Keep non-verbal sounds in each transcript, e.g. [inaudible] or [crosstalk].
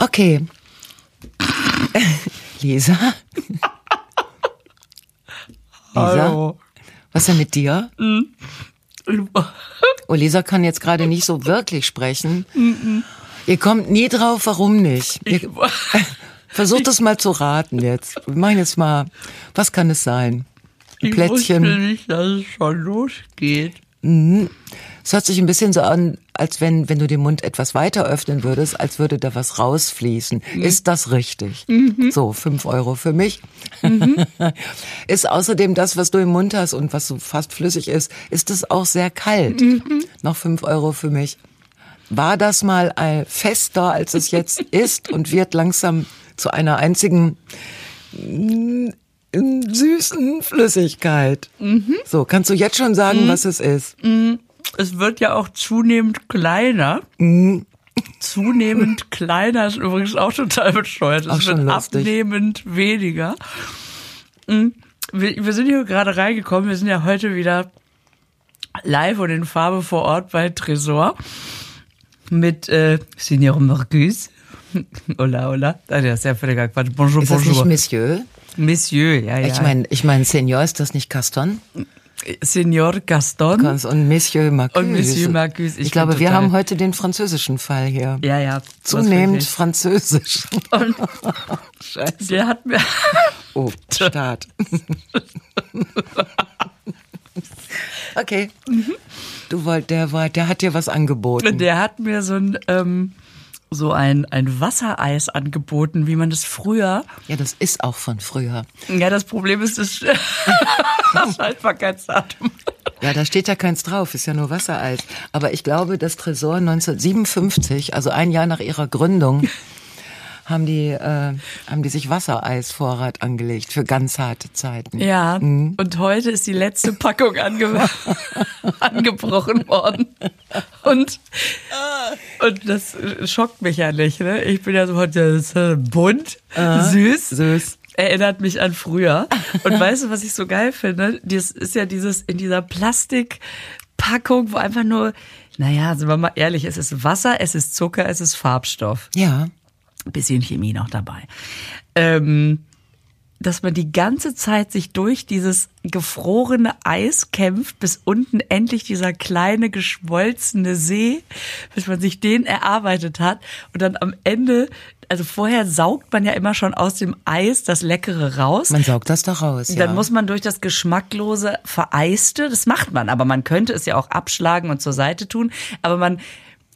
Okay. Lisa? Lisa? Hallo. Was ist denn mit dir? Oh, Lisa kann jetzt gerade nicht so wirklich sprechen. Ihr kommt nie drauf, warum nicht. Ihr, [laughs] versucht es mal zu raten jetzt. Machen jetzt mal, was kann es sein? Ein Ich wusste Plätzchen. nicht, dass es schon losgeht. Es hört sich ein bisschen so an, als wenn, wenn du den Mund etwas weiter öffnen würdest, als würde da was rausfließen. Ist das richtig? So, fünf Euro für mich. [laughs] ist außerdem das, was du im Mund hast und was so fast flüssig ist, ist es auch sehr kalt. Noch fünf Euro für mich. War das mal fester, als es jetzt [laughs] ist und wird langsam zu einer einzigen mm, süßen Flüssigkeit? So, kannst du jetzt schon sagen, was es ist? Es wird ja auch zunehmend kleiner. Mhm. Zunehmend [laughs] kleiner ist übrigens auch total bescheuert. Auch Es wird lustig. abnehmend weniger. Mm, Wir, wir sind hier gerade reingekommen. Wir sind ja heute wieder live und in Farbe vor Ort bei Tresor mit äh, Signor Marcus. [laughs] Hola, hola. Ah, der ist ja völliger Quatsch. Bonjour, Ist das nicht bonjour. Monsieur? Monsieur, ja, ja. Ich meine, ich mein, Senior ist das nicht Caston? Signor Gaston. Und Monsieur Marcus. Und Monsieur Marcus, ich Ich, glaube, wir haben heute den französischen Fall hier. Ja, ja. Zunehmend französisch. wirklich. [laughs] Scheiße. Und der hat mir, [laughs] Oh, Start. okay. Du wollt, der war, der hat dir was angeboten. der hat mir so ein, ähm, so ein, ein Wassereis angeboten, wie man das früher. Ja, das ist auch von früher. Ja, das Problem ist das, [laughs] [laughs] das Haltbarkeitsdatum. Ja, da steht ja keins drauf, ist ja nur Wassereis. Aber ich glaube, das Tresor 1957, also ein Jahr nach ihrer Gründung, [laughs] haben die, äh, haben die sich Wassereisvorrat angelegt für ganz harte Zeiten. Ja, und heute ist die letzte Packung ange [laughs] angebrochen worden. Und, und das schockt mich ja nicht. Ne? Ich bin ja so heute ist, äh, bunt, süß. Süß. Erinnert mich an früher. Und [laughs] weißt du, was ich so geil finde? Das ist ja dieses in dieser Plastikpackung, wo einfach nur, naja, sind wir mal ehrlich, es ist Wasser, es ist Zucker, es ist Farbstoff Ja. Ein bisschen Chemie noch dabei. Ähm, dass man die ganze Zeit sich durch dieses gefrorene Eis kämpft, bis unten endlich dieser kleine geschmolzene See, bis man sich den erarbeitet hat und dann am Ende, also vorher saugt man ja immer schon aus dem Eis das Leckere raus. Man saugt das doch raus. Dann ja. muss man durch das geschmacklose Vereiste, das macht man, aber man könnte es ja auch abschlagen und zur Seite tun, aber man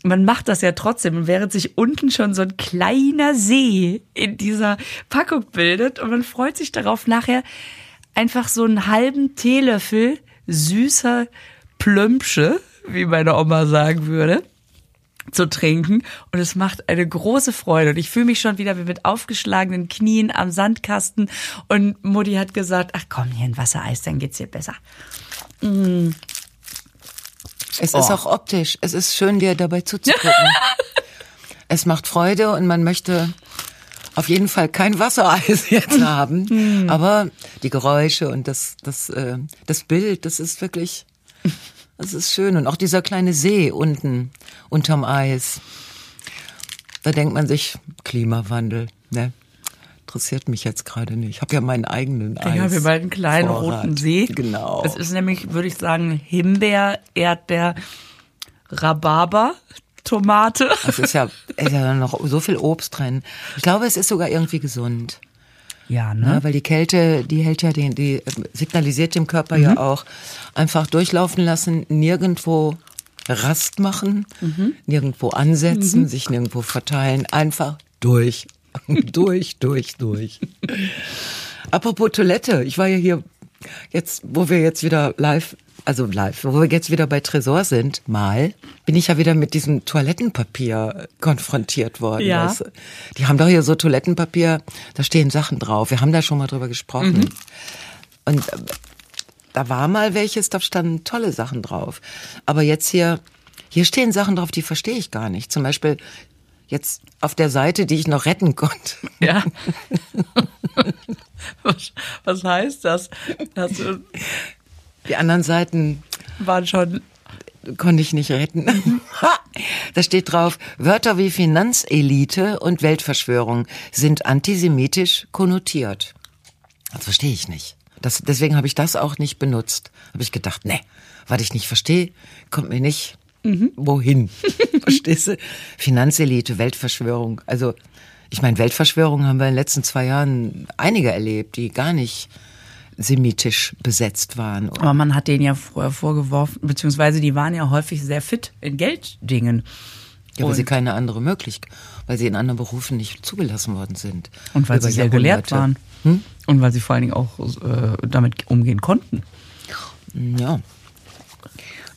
man macht das ja trotzdem, während sich unten schon so ein kleiner See in dieser Packung bildet und man freut sich darauf, nachher einfach so einen halben Teelöffel süßer Plömpsche, wie meine Oma sagen würde, zu trinken. Und es macht eine große Freude. Und ich fühle mich schon wieder wie mit aufgeschlagenen Knien am Sandkasten. Und Mutti hat gesagt, ach komm hier ein Wassereis, dann geht's dir besser. Es ist Oh. auch optisch. Es ist schön, dir dabei zuzugucken. [laughs] es macht Freude und man möchte auf jeden Fall kein Wassereis [laughs] jetzt haben. Hm. Aber die Geräusche und das, das, äh, das Bild, das ist wirklich, das ist schön. Und auch dieser kleine See unten unterm Eis. Da denkt man sich, Klimawandel, ne? Interessiert mich jetzt gerade nicht. Ich habe ja meinen eigenen Eis. Ja, wir beiden einen kleinen Vorrat. roten See. Genau. Es ist nämlich, würde ich sagen, Himbeer, Erdbeer, Rhabarber, Tomate. Es ist ja, [laughs] ist ja noch so viel Obst drin. Ich glaube, es ist sogar irgendwie gesund. Ja, Ne? Weil die Kälte, die hält ja den, die äh, signalisiert dem Körper ja auch einfach durchlaufen lassen, nirgendwo Rast machen, nirgendwo ansetzen, sich nirgendwo verteilen, einfach durch. [laughs] durch, durch, durch. Apropos Toilette, ich war ja hier jetzt, wo wir jetzt wieder live, also live, wo wir jetzt wieder bei Tresor sind, mal, bin ich ja wieder mit diesem Toilettenpapier konfrontiert worden. Ja. du. Die haben doch hier so Toilettenpapier, da stehen Sachen drauf. Wir haben da schon mal drüber gesprochen. Und äh, da war mal welches, da standen tolle Sachen drauf. Aber jetzt hier, hier stehen Sachen drauf, die verstehe ich gar nicht. Zum Beispiel jetzt auf der Seite, die ich noch retten konnte. Ja. [laughs] was, heißt das? Das Die anderen Seiten waren schon konnte ich nicht retten. [laughs] Da steht drauf, Wörter wie Finanzelite und Weltverschwörung sind antisemitisch konnotiert. Das verstehe ich nicht. Das, deswegen habe ich das auch nicht benutzt. Habe ich gedacht, nee, was ich nicht verstehe, kommt mir nicht wohin. [laughs] Verstehst du? Finanzelite, Weltverschwörung. Also, ich meine, Weltverschwörung haben wir in den letzten zwei Jahren einige erlebt, die gar nicht semitisch besetzt waren. Aber man hat denen ja vorher vorgeworfen, beziehungsweise die waren ja häufig sehr fit in Gelddingen. Ja, weil Und- sie keine andere Möglichkeit, weil sie in anderen Berufen nicht zugelassen worden sind. Und weil sie sehr gelehrt waren. Und weil sie vor allen Dingen auch äh, damit umgehen konnten. Ja.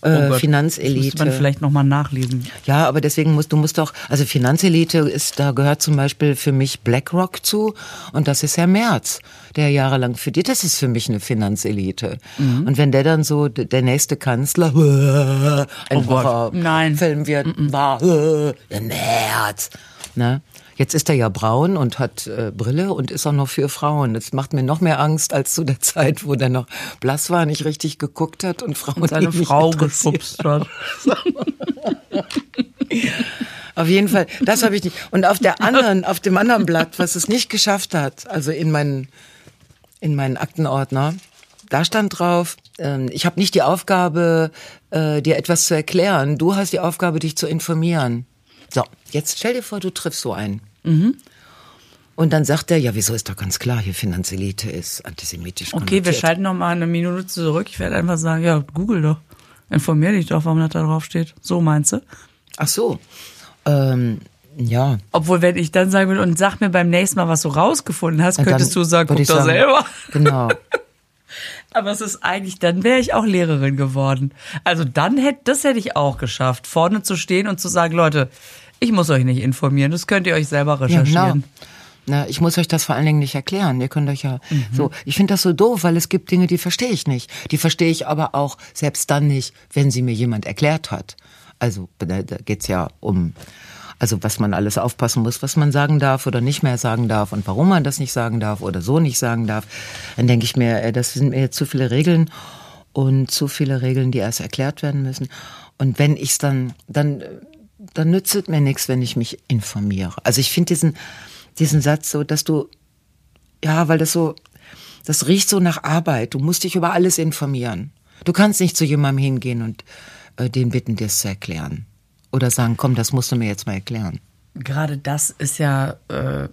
Oh Äh, Gott, Das müsste Finanzelite. man vielleicht nochmal nachlesen. Ja, aber deswegen musst du musst doch, also Finanzelite ist, da gehört zum Beispiel für mich BlackRock zu und das ist Herr Merz, der jahrelang für die, das ist für mich eine Finanzelite. Mhm. Und wenn der dann so der nächste Kanzler [laughs] ein Oh Horrorfilm nein. wird, war [laughs] der Merz. Ne? Jetzt ist er ja braun und hat äh, Brille und ist auch noch für Frauen. Das macht mir noch mehr Angst als zu der [laughs] Zeit, wo der noch blass war, nicht richtig geguckt hat und Frauen Und seine Frau geschubst hat. [laughs] Auf jeden Fall, das habe ich nicht. Und auf der anderen, auf dem anderen Blatt, was es nicht geschafft hat, also in meinen, in meinen Aktenordner, da stand drauf, ähm, ich habe nicht die Aufgabe, äh, dir etwas zu erklären. Du hast die Aufgabe, dich zu informieren. So, jetzt stell dir vor, du triffst so einen. Und dann sagt er, ja, wieso ist doch ganz klar, hier Finanzelite ist antisemitisch Okay, wir konnotiert. schalten noch mal eine Minute zurück. Ich werde einfach sagen, ja, google doch. Informier dich doch, warum das da drauf steht. So meinst du? Ach so, ähm, ja. Obwohl, wenn ich dann sagen würde, und sag mir beim nächsten Mal, was du rausgefunden hast, könntest dann du sagen, guck doch sagen, selber. Genau. [laughs] Aber es ist eigentlich, dann wäre ich auch Lehrerin geworden. Also dann hätte, das hätte ich auch geschafft, vorne zu stehen und zu sagen, Leute, ich muss euch nicht informieren, das könnt ihr euch selber Ja, recherchieren. genau. Na, ich muss euch das vor allen Dingen nicht erklären. Ihr könnt euch ja so. Ich finde das so doof, weil es gibt Dinge, die verstehe ich nicht. Die verstehe ich aber auch selbst dann nicht, wenn sie mir jemand erklärt hat. Also da, da geht's ja um, also was man alles aufpassen muss, was man sagen darf oder nicht mehr sagen darf und warum man das nicht sagen darf oder so nicht sagen darf. Dann denke ich mir, äh, das sind mir zu viele Regeln und zu viele Regeln, die erst erklärt werden müssen. Und wenn ich's dann, dann, äh, dann nützt es mir nichts, wenn ich mich informiere. Also ich finde diesen, diesen Satz so, dass du, ja, weil das so, das riecht so nach Arbeit. Du musst dich über alles informieren. Du kannst nicht zu jemandem hingehen und äh, den bitten, dir es zu erklären. Oder sagen, komm, das musst du mir jetzt mal erklären. Gerade das ist ja äh,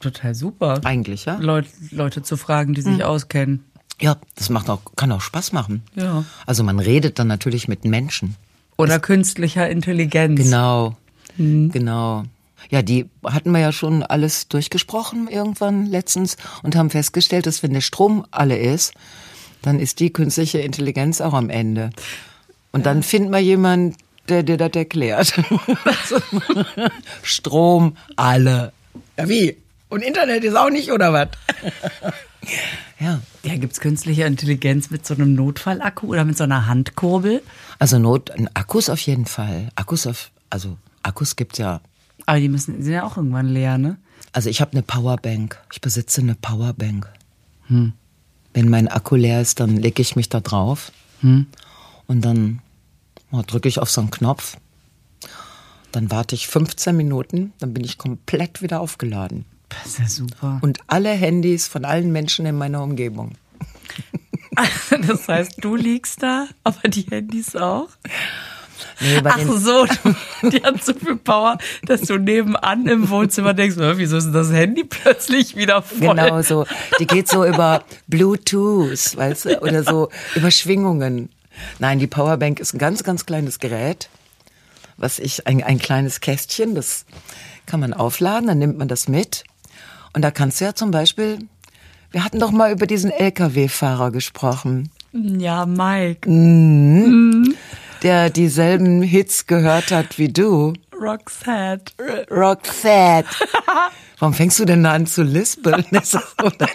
total super. Eigentlich, ja? Leut, Leute zu fragen, die sich auskennen. Ja, das macht auch, kann auch Spaß machen. Ja. Also man redet dann natürlich mit Menschen. Oder künstlicher Intelligenz. Genau, genau. Ja, die hatten wir ja schon alles durchgesprochen irgendwann letztens und haben festgestellt, dass wenn der Strom alle ist, dann ist die künstliche Intelligenz auch am Ende. Und dann finden wir jemanden, der dir das erklärt. [laughs] Strom alle. Ja, wie? Und Internet ist auch nicht, oder was? [laughs] ja. Ja, gibt's künstliche Intelligenz mit so einem Notfallakku oder mit so einer Handkurbel? Also Not, Akkus auf jeden Fall. Akkus auf, also Akkus gibt's ja Aber die müssen, sind ja auch irgendwann leer, ne? Also ich habe eine Powerbank. Ich besitze eine Powerbank. Wenn mein Akku leer ist, dann lege ich mich da drauf und dann drücke ich auf so einen Knopf. Dann warte ich 15 Minuten, dann bin ich komplett wieder aufgeladen. Das ist ja super. Und alle Handys von allen Menschen in meiner Umgebung. [laughs] Das heißt, du liegst da, aber die Handys auch? Nee, bei Ach so, die hat so viel Power, dass du nebenan im Wohnzimmer denkst, "Hä, wieso ist das Handy plötzlich wieder voll? genau so. Die geht so über Bluetooth, weißt du, oder so [laughs] über Schwingungen. Nein, die Powerbank ist ein ganz, ganz kleines Gerät, was ich, ein, ein kleines Kästchen, das kann man aufladen, dann nimmt man das mit. Und da kannst du ja zum Beispiel, wir hatten doch mal über diesen LKW-Fahrer gesprochen, Ja, Mike. der dieselben Hits gehört hat wie du. Roxette. Roxette. [laughs] Warum fängst du denn da an zu lispeln? [laughs] Ist das so dein,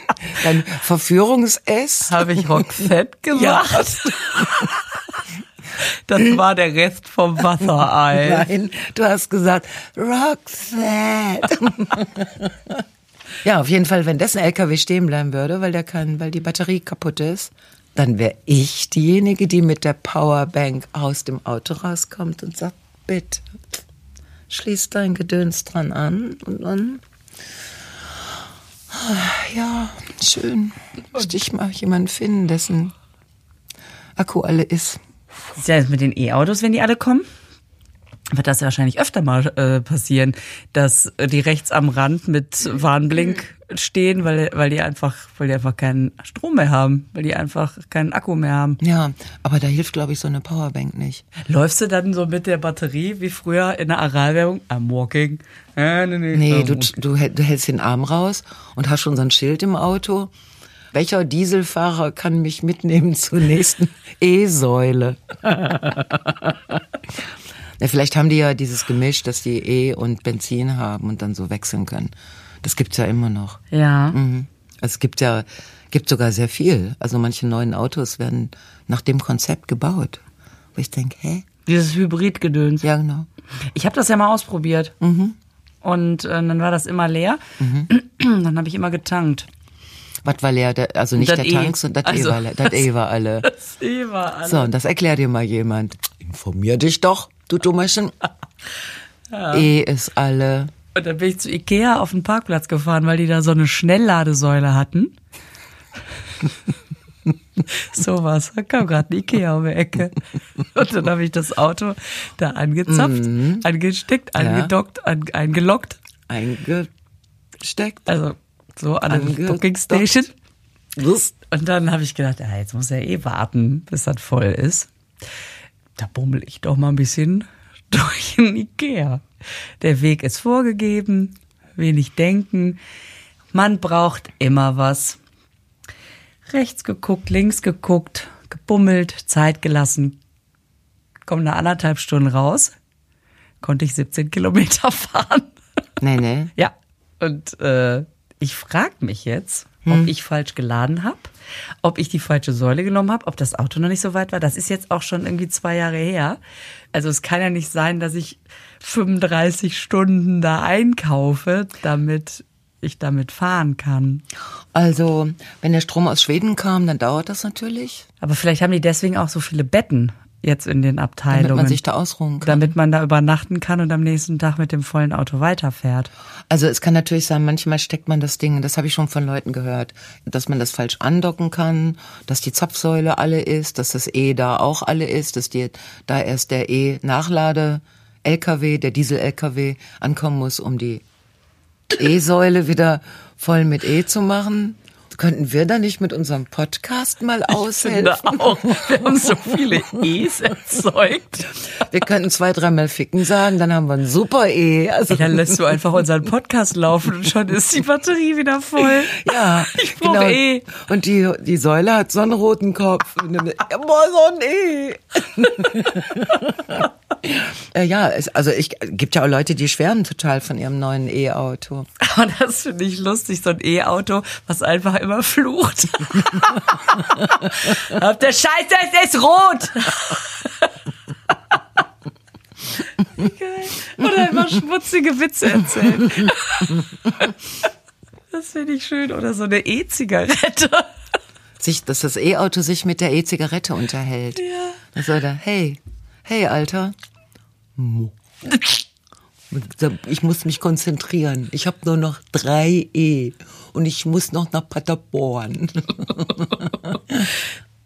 dein Verführungs-S? Habe ich Roxette [laughs] Ja. gesagt? Das war der Rest vom Wasserei. Nein, du hast gesagt Roxette. [laughs] ja, auf jeden Fall, wenn dessen LKW stehen bleiben würde, weil der kann, weil die Batterie kaputt ist, dann wäre ich diejenige, die mit der Powerbank aus dem Auto rauskommt und sagt, bitte, schließ dein Gedöns dran an und dann, ja, schön, müsste ich mal jemanden finden, dessen Akku alle ist. Ist ja mit den E-Autos, wenn die alle kommen, wird das ja wahrscheinlich öfter mal äh, passieren, dass die rechts am Rand mit Warnblink stehen, weil, weil die einfach, weil die einfach keinen Strom mehr haben, weil die einfach keinen Akku mehr haben. Ja, aber da hilft, glaube ich, so eine Powerbank nicht. Läufst du dann so mit der Batterie wie früher in der Aralwerbung? I'm walking. Äh, nee, nee, Nee, du, du, du hältst den Arm raus und hast schon so ein Schild im Auto. Welcher Dieselfahrer kann mich mitnehmen zur nächsten [laughs] E-Säule? [laughs] ja, vielleicht haben die ja dieses Gemisch, dass die E und Benzin haben und dann so wechseln können. Das gibt's ja immer noch. Ja. Mhm. Es gibt ja, gibt sogar sehr viel. Also manche neuen Autos werden nach dem Konzept gebaut. Wo ich denke, hä? Dieses Hybridgedöns. Ja, genau. Ich habe das ja mal ausprobiert. Mhm. Und äh, dann war das immer leer. [clears throat] Dann habe ich immer getankt. Was war leer? Also nicht Das der E. Tank, sondern das Also, E war [laughs] leer. Das E war alle. Das war alles. So, und das erklärt dir mal jemand. Informier dich doch, du Dummerchen. [laughs] E ist alle. Und dann bin ich zu Ikea auf den Parkplatz gefahren, weil die da so eine Schnellladesäule hatten. [laughs] Sowas. Da kam gerade ein Ikea um die Ecke. Und dann habe ich das Auto da angezapft, angesteckt, Mhm. Ja. angedockt, an, eingeloggt. Eingesteckt. Also so an der Angedockt. Docking Station. Und dann habe ich gedacht, ja, jetzt muss er eh warten, bis das voll ist. Da bummel ich doch mal ein bisschen [laughs] durch den Ikea. Der Weg ist vorgegeben, wenig denken. Man braucht immer was. Rechts geguckt, links geguckt, gebummelt, Zeit gelassen. Komm eine anderthalb Stunden raus, konnte ich 17 Kilometer [laughs] fahren. Nee, nee. Ja, und äh, ich frage mich jetzt, ob ich falsch geladen habe, ob ich die falsche Säule genommen habe, ob das Auto noch nicht so weit war. Das ist jetzt auch schon irgendwie zwei Jahre her. Also es kann ja nicht sein, dass ich 35 Stunden da einkaufe, damit ich damit fahren kann. Also, wenn der Strom aus Schweden kam, dann dauert das natürlich, Aber vielleicht haben die deswegen auch so viele Betten jetzt in den Abteilungen. damit man sich da ausruhen kann. damit man da übernachten kann und am nächsten Tag mit dem vollen Auto weiterfährt. Also es kann natürlich sein, manchmal steckt man das Ding, das habe ich schon von Leuten gehört, dass man das falsch andocken kann, dass die Zapfsäule alle ist, dass das E da auch alle ist, dass die, da erst der E-Nachlade-LKW, der Diesel-LKW ankommen muss, um die E-Säule wieder voll mit E zu machen. Könnten wir da nicht mit unserem Podcast mal Finde aushelfen? auch, wir haben so viele E's erzeugt. Wir könnten zwei, dreimal ficken sagen, dann haben wir ein super E. Also, Dann lässt du einfach unseren Podcast laufen und schon ist die Batterie wieder voll. Ja, Ich brauch E. Und die, die Säule hat so einen roten Kopf. Boah, so ein E. [laughs] [laughs] Äh, ja, es, also ich gibt ja auch Leute, die schwärmen total von ihrem neuen E-Auto. Aber das finde ich lustig, so ein E-Auto, was einfach immer flucht. [laughs] Auf der Scheiße, es ist rot! Geil. Oder immer schmutzige Witze erzählen. Das finde ich schön. Oder so eine E-Zigarette. Sich, dass das E-Auto sich mit der E-Zigarette unterhält. Ja. Soll er, hey, hey, Alter. Ich muss mich konzentrieren. Ich habe nur noch drei E und ich muss noch nach Paderborn. [laughs]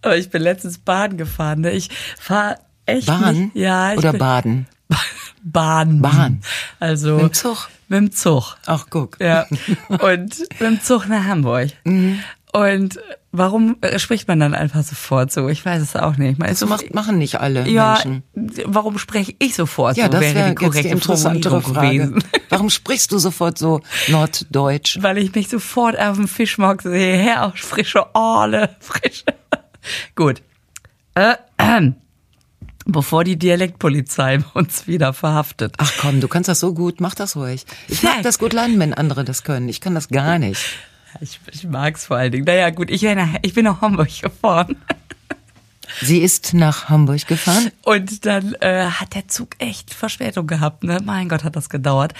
Aber ich bin letztens Bahn gefahren. Ne? Ich fahre echt Bahn? Nicht, ja, ich Oder Baden? [laughs] Bahn. Bahn. Also Mit dem Zug? Mit dem Zug. Ach, guck. Ja. [laughs] Und mit dem Zug nach Hamburg. Mhm. Und warum äh, spricht man dann einfach sofort so? Ich weiß es auch nicht. Man So macht, machen nicht alle ja, Menschen. warum spreche ich sofort Ja, so? das wäre wäre die jetzt die korrekte interessantere Frage. gewesen. Warum sprichst du sofort so norddeutsch? [laughs] Weil ich mich sofort auf dem Fischmarkt sehe. Her, frische Aale, [laughs] frische. Gut. Äh, äh. [clears throat] Bevor die Dialektpolizei [laughs] uns wieder verhaftet. Ach komm, du kannst das so gut, mach das ruhig. Ich mag das gut lernen, wenn andere das können. Ich kann das gar nicht. Ich, ich mag's vor allen Dingen. Naja, gut, ich, bin nach- ich bin nach Hamburg gefahren. Sie ist nach Hamburg gefahren. Und dann äh, hat der Zug echt Verspätung gehabt. Ne? Mein Gott, hat das gedauert.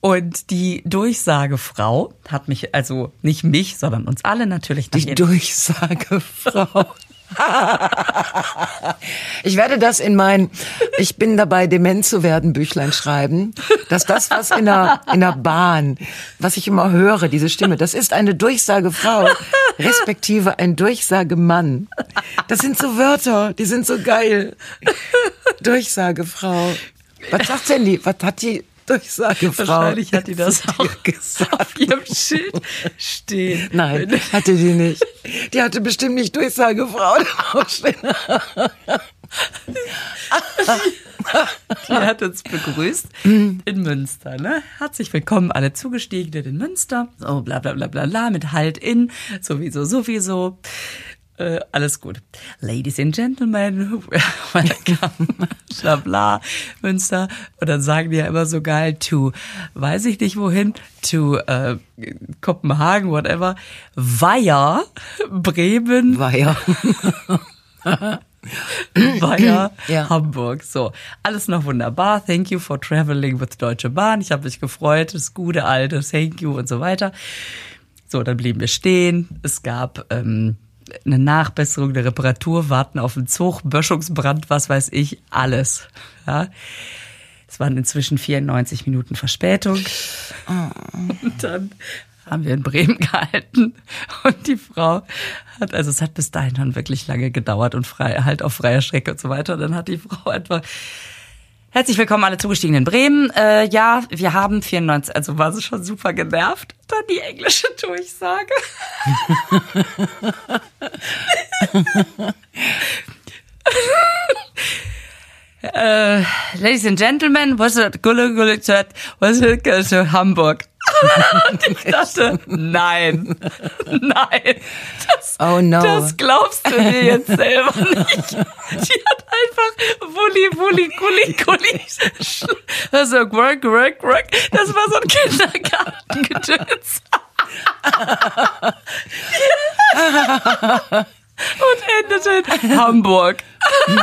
Und die Durchsagefrau hat mich, also nicht mich, sondern uns alle natürlich Die Durchsagefrau. [laughs] [laughs] Ich werde das in mein, ich bin dabei, dement zu werden, Büchlein schreiben, dass das, was in der, in der Bahn, was ich immer höre, diese Stimme, das ist eine Durchsagefrau, respektive ein Durchsagemann. Das sind so Wörter, die sind so geil. Durchsagefrau. Was sagt denn die? Was hat die Durchsagefrau? Wahrscheinlich hat die das auch gesagt. auf ihrem Schild stehen. Nein, hatte die nicht. Die hatte bestimmt nicht Durchsagefrau draufstehen. [laughs] Die hat uns begrüßt in Münster. Ne? Herzlich willkommen, alle Zugestiegenen in Münster. So, bla bla bla bla bla, mit Halt in, sowieso, sowieso. Äh, alles gut. Ladies and Gentlemen, [laughs] welcome, bla bla, Münster. Und dann sagen die ja immer so geil, to, weiß ich nicht wohin, to äh, Kopenhagen, whatever, Weiher, Bremen, Weiher. [laughs] [clears throat] Weiher, Ja. Hamburg. So, alles noch wunderbar. Thank you for traveling with Deutsche Bahn. Ich habe mich gefreut. Das gute alte Thank you und so weiter. So, dann blieben wir stehen. Es gab ähm, eine Nachbesserung, eine Reparatur, warten auf den Zug, Böschungsbrand, was weiß ich, alles. Ja. Es waren inzwischen 94 Minuten Verspätung. Und dann haben wir in Bremen gehalten und die Frau hat, also es hat bis dahin schon wirklich lange gedauert und frei, halt auf freier Strecke und so weiter. Und dann hat die Frau etwa Herzlich willkommen alle zugestiegen in Bremen. Äh, ja, wir haben 94, also war sie schon super genervt. Dann die englische Durchsage. [laughs] [laughs] äh, Ladies and Gentlemen, was it Gulle Gulle Chat, was it to Hamburg? Und [laughs] ich dachte, nein, [laughs] nein, das, Oh no. das glaubst du dir jetzt selber nicht. Die hat einfach Wulli, Wulli, Gulli, Gulli. Also, work, work, work. Das war so ein Kindergartengedöns. [laughs] Und endete in Hamburg. Und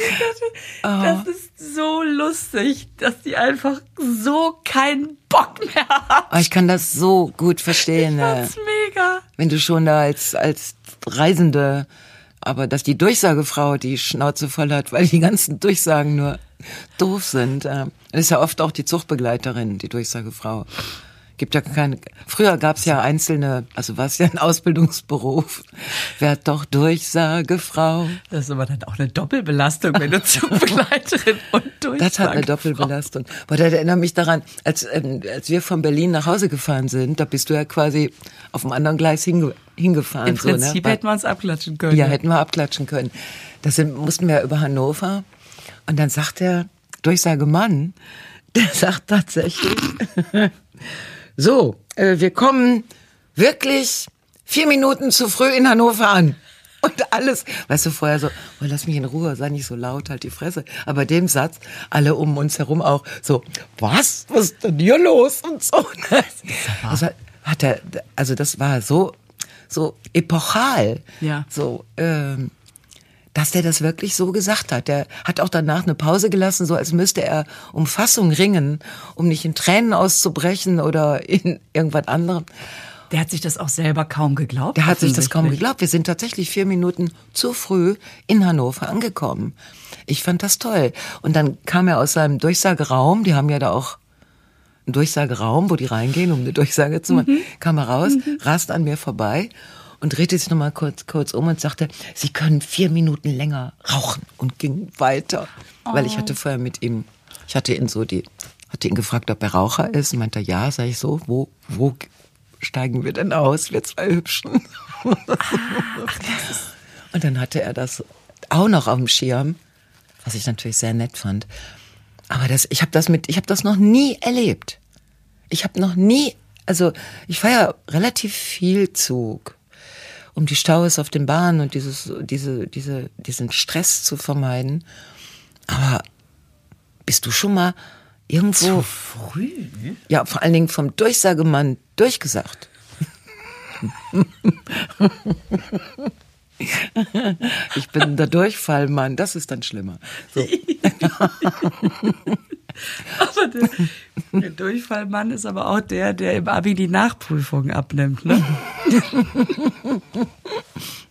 ich dachte, das ist so lustig, dass die einfach so keinen Bock mehr hat. Aber ich kann das so gut verstehen, äh, Das ist mega. wenn du schon da als, als Reisende, aber dass die Durchsagefrau die Schnauze voll hat, weil die ganzen Durchsagen nur doof sind. äh, Das ist ja oft auch die Zuchtbegleiterin, die Durchsagefrau. Gibt ja keine. Früher gab's ja einzelne, also war es ja ein Ausbildungsberuf. Werd doch Durchsagefrau. Das ist aber dann auch eine Doppelbelastung, wenn du Zugbegleiterin [laughs] und Durchsage. Das hat eine Doppelbelastung. Aber das erinnert mich daran, als, ähm, als wir von Berlin nach Hause gefahren sind, da bist du ja quasi auf dem anderen Gleis hinge hingefahren. Im so, ne? Prinzip hätten wir uns abklatschen können. Ja, hätten wir abklatschen können. Da sind, mussten wir über Hannover. Und dann sagt der Durchsagemann, [laughs] der sagt tatsächlich, [laughs] so, äh, wir kommen wirklich vier Minuten zu früh in Hannover an. Und alles, weißt du, vorher so, oh, lass mich in Ruhe, sei nicht so laut, halt die Fresse. Aber dem Satz, alle um uns herum auch so, was? Was ist denn hier los? Und so. [laughs] Hat, hat er, also das war so, so epochal. Ja. So, ähm, dass der das wirklich so gesagt hat. Der hat auch danach eine Pause gelassen, so als müsste er um Fassung ringen, um nicht in Tränen auszubrechen oder in irgendwas anderem. Der hat sich das auch selber kaum geglaubt. Der hat sich das kaum geglaubt. Wir sind tatsächlich vier Minuten zu früh in Hannover angekommen. Ich fand das toll. Und dann kam er aus seinem Durchsageraum, die haben ja da auch einen Durchsageraum, wo die reingehen, um eine Durchsage zu machen, kam er raus, rast an mir vorbei und drehte sich nochmal kurz, kurz um und sagte, Sie können vier Minuten länger rauchen und ging weiter. Weil ich hatte vorher mit ihm, ich hatte ihn so die, hatte ihn gefragt, ob er Raucher ist und meinte, ja, sag ich so, wo, wo steigen wir denn aus, wir zwei Hübschen? und dann hatte er das auch noch auf dem Schirm, was ich natürlich sehr nett fand. Aber das, ich habe das mit, ich habe das noch nie erlebt. Ich habe noch nie, also ich fahre ja relativ viel Zug, um die Staus auf den Bahnen und dieses, diese, diese, diesen Stress zu vermeiden. Aber bist du schon mal irgendwo Früh? ja, vor allen Dingen vom Durchsagemann durchgesagt. Ich bin der Durchfallmann, das ist dann schlimmer. So. [laughs] Aber der, der Durchfallmann ist aber auch der, der im Abi die Nachprüfung abnimmt, ne?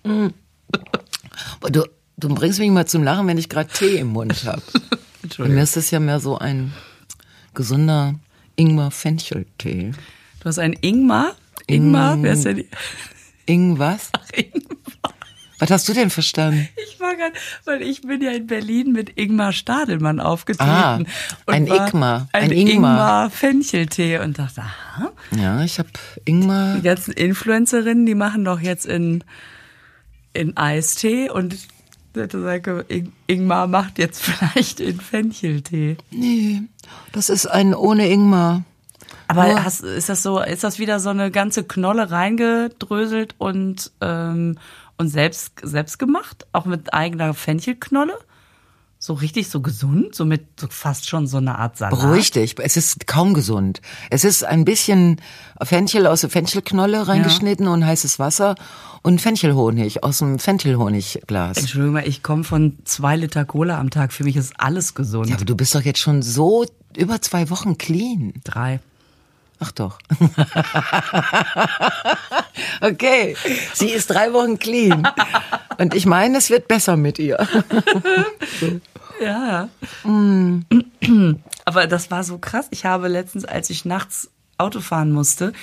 [laughs] Aber du, du bringst mich mal zum Lachen, wenn ich gerade Tee im Mund habe. [laughs] Mir ist das ja mehr so ein gesunder Ingwer-Fenchel-Tee. Du hast einen Ingmar? Ingmar? Wer ist denn? Ing was? Ach, Ingmar. Was hast du denn verstanden? Ich war gerade, weil ich bin ja in Berlin mit Ingmar Stadelmann aufgetreten. Ah, ein war Igmar, Ein, ein Ingmar. Ingmar Fencheltee und dachte, aha, Ja, ich habe Ingmar. die ganzen Influencerinnen, die machen doch jetzt in, in Eistee und Ing- Ingmar macht jetzt [laughs] vielleicht in Fencheltee. Nee, das ist ein ohne Ingmar. Aber Nur- hast, ist das so, ist das wieder so eine ganze Knolle reingedröselt und, ähm, und selbst, selbst gemacht? Auch mit eigener Fenchelknolle? So richtig so gesund? So mit so fast schon so eine Art Salat? Beruhig dich, es ist kaum gesund. Es ist ein bisschen Fenchel aus der Fenchelknolle reingeschnitten und heißes Wasser und Fenchelhonig aus dem Fenchelhonigglas. Entschuldigung mal, ich komme von zwei Liter Cola am Tag. Für mich ist alles gesund. Ja, aber du bist doch jetzt schon so über zwei Wochen clean. Drei. Ach doch. [laughs] okay, sie ist drei Wochen clean. Und ich meine, es wird besser mit ihr. [laughs] Ja. Aber das war so krass. Ich habe letztens, als ich nachts Auto fahren musste,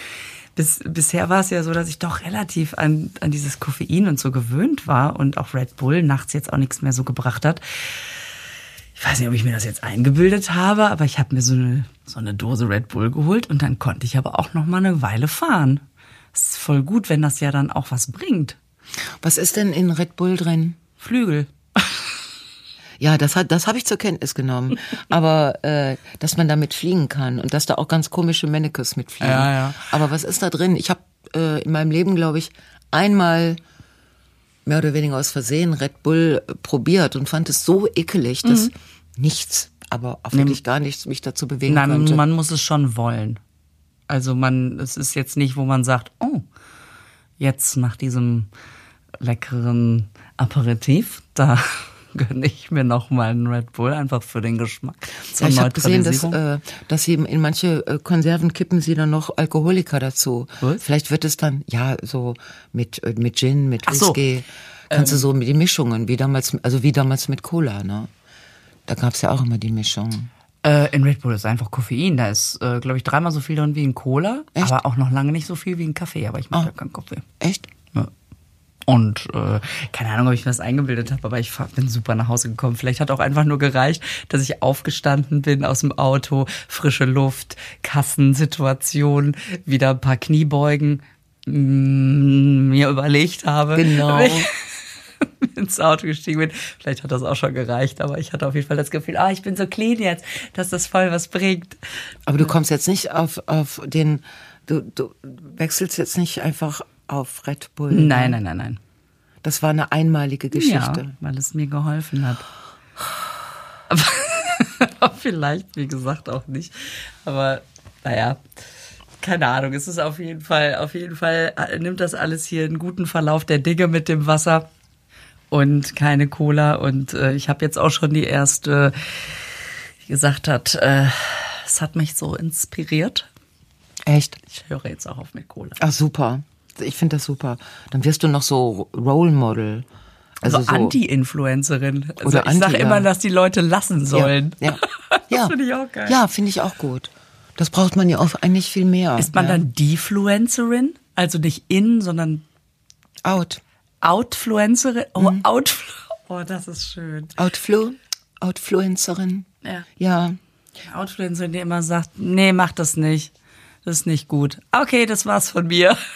bis, bisher war es ja so, dass ich doch relativ an, an dieses Koffein und so gewöhnt war und auch Red Bull nachts jetzt auch nichts mehr so gebracht hat. Ich weiß nicht, ob ich mir das jetzt eingebildet habe, aber ich habe mir so eine, so eine Dose Red Bull geholt und dann konnte ich aber auch noch mal eine Weile fahren. Das ist voll gut, wenn das ja dann auch was bringt. Was ist denn in Red Bull drin? Flügel. Ja, das hat, das habe ich zur Kenntnis genommen. [laughs] Aber äh, dass man damit fliegen kann und dass da auch ganz komische Mannekes mitfliegen. Ja, ja. Aber was ist da drin? Ich habe äh, in meinem Leben, glaube ich, einmal mehr oder weniger aus Versehen Red Bull äh, probiert und fand es so ekelig, dass nichts, aber auch wirklich gar nichts mich dazu bewegen Nein, konnte. man muss es schon wollen. Also man, es ist jetzt nicht, wo man sagt, oh, jetzt nach diesem leckeren Aperitif, [laughs] da gönne ich mir noch mal einen Red Bull, einfach für den Geschmack. Ja, ich habe gesehen, dass, äh, dass sie in manche äh, Konserven kippen sie dann noch Alkoholiker dazu. Was? Vielleicht wird es dann, ja, so mit, äh, mit Gin, mit Ach so. Whisky. Kannst du so mit die Mischungen, wie damals, also wie damals mit Cola, ne? Da gab's ja auch immer die Mischung. Äh, in Red Bull ist einfach Koffein. Da ist, äh, glaube ich, dreimal so viel drin wie in Cola, Echt? aber auch noch lange nicht so viel wie in Kaffee. Aber ich mag Ah. ja keinen Kaffee. Echt? Ja. Und äh, keine Ahnung, ob ich mir das eingebildet habe, aber ich bin super nach Hause gekommen. Vielleicht hat auch einfach nur gereicht, dass ich aufgestanden bin aus dem Auto, frische Luft, Kassensituation, wieder ein paar Kniebeugen mm, mir überlegt habe. Genau. [laughs] [laughs] ins Auto gestiegen bin. Vielleicht hat das auch schon gereicht, aber ich hatte auf jeden Fall das Gefühl, ah, ich bin so clean jetzt, dass das voll was bringt. Aber du kommst jetzt nicht auf, auf den, du, du wechselst jetzt nicht einfach auf Red Bull. ne? Nein, nein, nein, nein. Das war eine einmalige Ja, Geschichte. weil es mir geholfen hat. Aber, [laughs] aber vielleicht, wie gesagt, auch nicht. Aber naja, keine Ahnung. Es ist auf jeden Fall, auf jeden Fall äh, nimmt das alles hier einen guten Verlauf der Dinge mit dem Wasser und keine Cola. Und äh, ich habe jetzt auch schon die erste, die gesagt hat, äh, es hat mich so inspiriert. Echt? Ich höre jetzt auch auf mit Cola. Ach super. Ich finde das super. Dann wirst du noch so Role Model. Also Also, so Anti-Influencerin. Also Oder ich sage Anti, immer, ja. dass die Leute lassen sollen. Ja, [laughs] ja. ja. finde ich auch geil. Ja, finde ich auch gut. Das braucht man ja auch eigentlich viel mehr. Ist man ja. dann Defluencerin? Also nicht in, sondern out? Outfluencerin? Oh, Mhm. out. Oh, das ist schön. Outflu? Outfluencerin? Ja. Ja. Outfluencerin, die immer sagt, nee, mach das nicht. Das ist nicht gut. Okay, das war's von mir. [laughs]